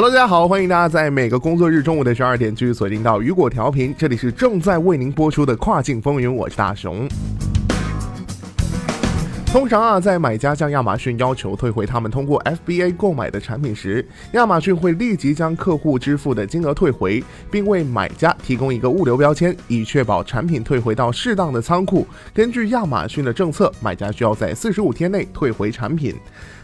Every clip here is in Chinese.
Hello，大家好，欢迎大家在每个工作日中午的十二点继续锁定到雨果调频，这里是正在为您播出的跨境风云，我是大熊。通常啊，在买家向亚马逊要求退回他们通过 FBA 购买的产品时，亚马逊会立即将客户支付的金额退回，并为买家提供一个物流标签，以确保产品退回到适当的仓库。根据亚马逊的政策，买家需要在四十五天内退回产品。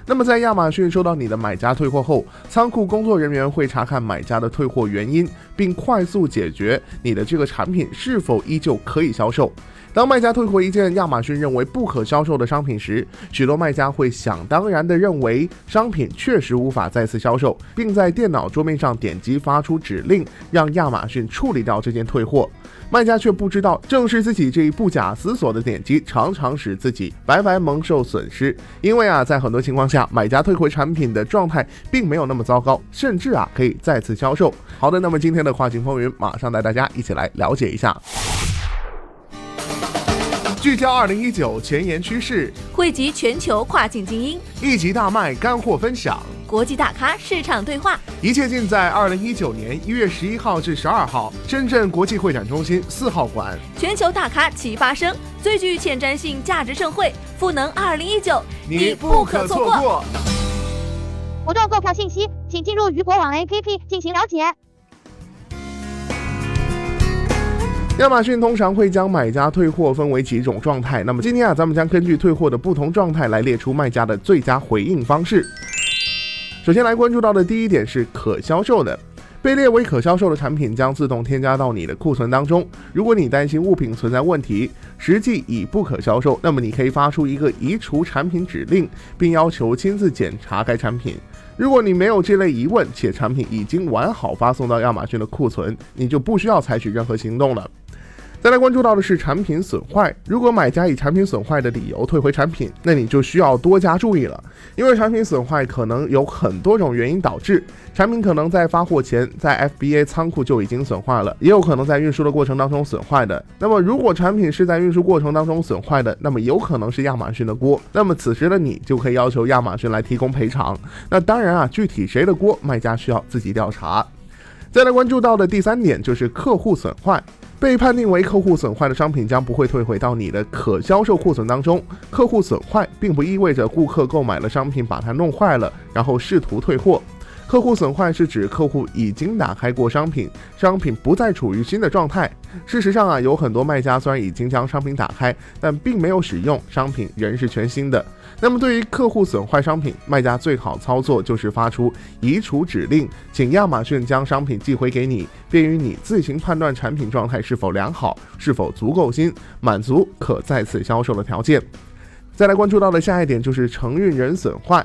那么，在亚马逊收到你的买家退货后，仓库工作人员会查看买家的退货原因，并快速解决你的这个产品是否依旧可以销售。当卖家退回一件亚马逊认为不可销售的商品时，许多卖家会想当然地认为商品确实无法再次销售，并在电脑桌面上点击发出指令，让亚马逊处理掉这件退货。卖家却不知道，正是自己这一不假思索的点击，常常使自己白白蒙受损失。因为啊，在很多情况下，买家退回产品的状态并没有那么糟糕，甚至啊可以再次销售。好的，那么今天的跨境风云，马上带大家一起来了解一下。聚焦二零一九前沿趋势，汇集全球跨境精英，一集大卖干货分享，国际大咖市场对话，一切尽在二零一九年一月十一号至十二号深圳国际会展中心四号馆。全球大咖齐发声，最具前瞻性价值盛会赋能二零一九，你不可错过。活动购票信息，请进入鱼果网 APP 进行了解。亚马逊通常会将买家退货分为几种状态。那么今天啊，咱们将根据退货的不同状态来列出卖家的最佳回应方式。首先来关注到的第一点是可销售的，被列为可销售的产品将自动添加到你的库存当中。如果你担心物品存在问题，实际已不可销售，那么你可以发出一个移除产品指令，并要求亲自检查该产品。如果你没有这类疑问，且产品已经完好发送到亚马逊的库存，你就不需要采取任何行动了。再来关注到的是产品损坏。如果买家以产品损坏的理由退回产品，那你就需要多加注意了，因为产品损坏可能有很多种原因导致。产品可能在发货前在 FBA 仓库就已经损坏了，也有可能在运输的过程当中损坏的。那么如果产品是在运输过程当中损坏的，那么有可能是亚马逊的锅。那么此时的你就可以要求亚马逊来提供赔偿。那当然啊，具体谁的锅，卖家需要自己调查。再来关注到的第三点就是客户损坏。被判定为客户损坏的商品将不会退回到你的可销售库存当中。客户损坏并不意味着顾客购买了商品把它弄坏了，然后试图退货。客户损坏是指客户已经打开过商品，商品不再处于新的状态。事实上啊，有很多卖家虽然已经将商品打开，但并没有使用，商品仍是全新的。那么对于客户损坏商品，卖家最好操作就是发出移除指令，请亚马逊将商品寄回给你，便于你自行判断产品状态是否良好，是否足够新，满足可再次销售的条件。再来关注到的下一点就是承运人损坏。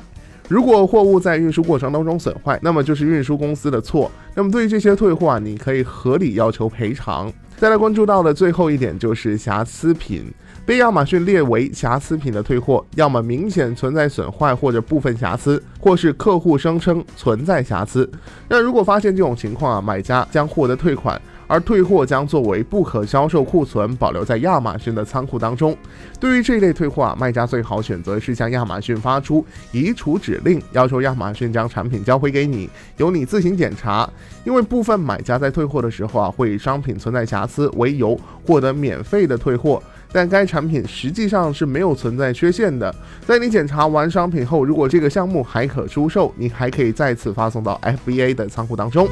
如果货物在运输过程当中损坏，那么就是运输公司的错。那么对于这些退货啊，你可以合理要求赔偿。再来关注到的最后一点就是瑕疵品，被亚马逊列为瑕疵品的退货，要么明显存在损坏或者部分瑕疵，或是客户声称存在瑕疵。那如果发现这种情况啊，买家将获得退款。而退货将作为不可销售库存保留在亚马逊的仓库当中。对于这类退货啊，卖家最好选择是向亚马逊发出移除指令，要求亚马逊将产品交回给你，由你自行检查。因为部分买家在退货的时候啊，会以商品存在瑕疵为由获得免费的退货，但该产品实际上是没有存在缺陷的。在你检查完商品后，如果这个项目还可出售，你还可以再次发送到 FBA 的仓库当中。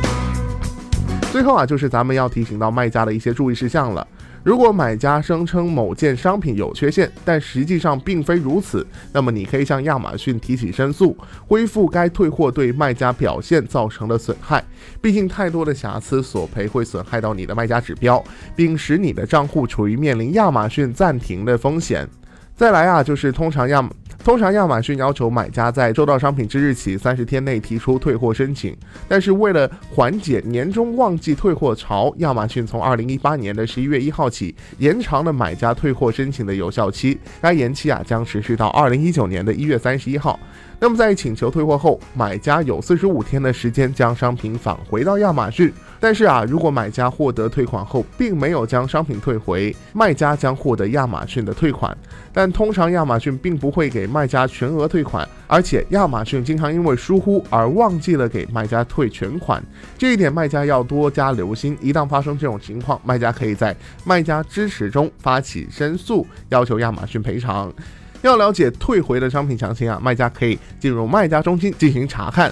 最后啊，就是咱们要提醒到卖家的一些注意事项了。如果买家声称某件商品有缺陷，但实际上并非如此，那么你可以向亚马逊提起申诉，恢复该退货对卖家表现造成的损害。毕竟太多的瑕疵索赔会损害到你的卖家指标，并使你的账户处于面临亚马逊暂停的风险。再来啊，就是通常亚马通常亚马逊要求买家在收到商品之日起三十天内提出退货申请，但是为了缓解年终旺季退货潮，亚马逊从二零一八年的十一月一号起延长了买家退货申请的有效期，该延期啊将持续到二零一九年的一月三十一号。那么在请求退货后，买家有四十五天的时间将商品返回到亚马逊。但是啊，如果买家获得退款后，并没有将商品退回，卖家将获得亚马逊的退款。但通常亚马逊并不会给卖家全额退款，而且亚马逊经常因为疏忽而忘记了给卖家退全款。这一点卖家要多加留心。一旦发生这种情况，卖家可以在卖家支持中发起申诉，要求亚马逊赔偿。要了解退回的商品详情啊，卖家可以进入卖家中心进行查看。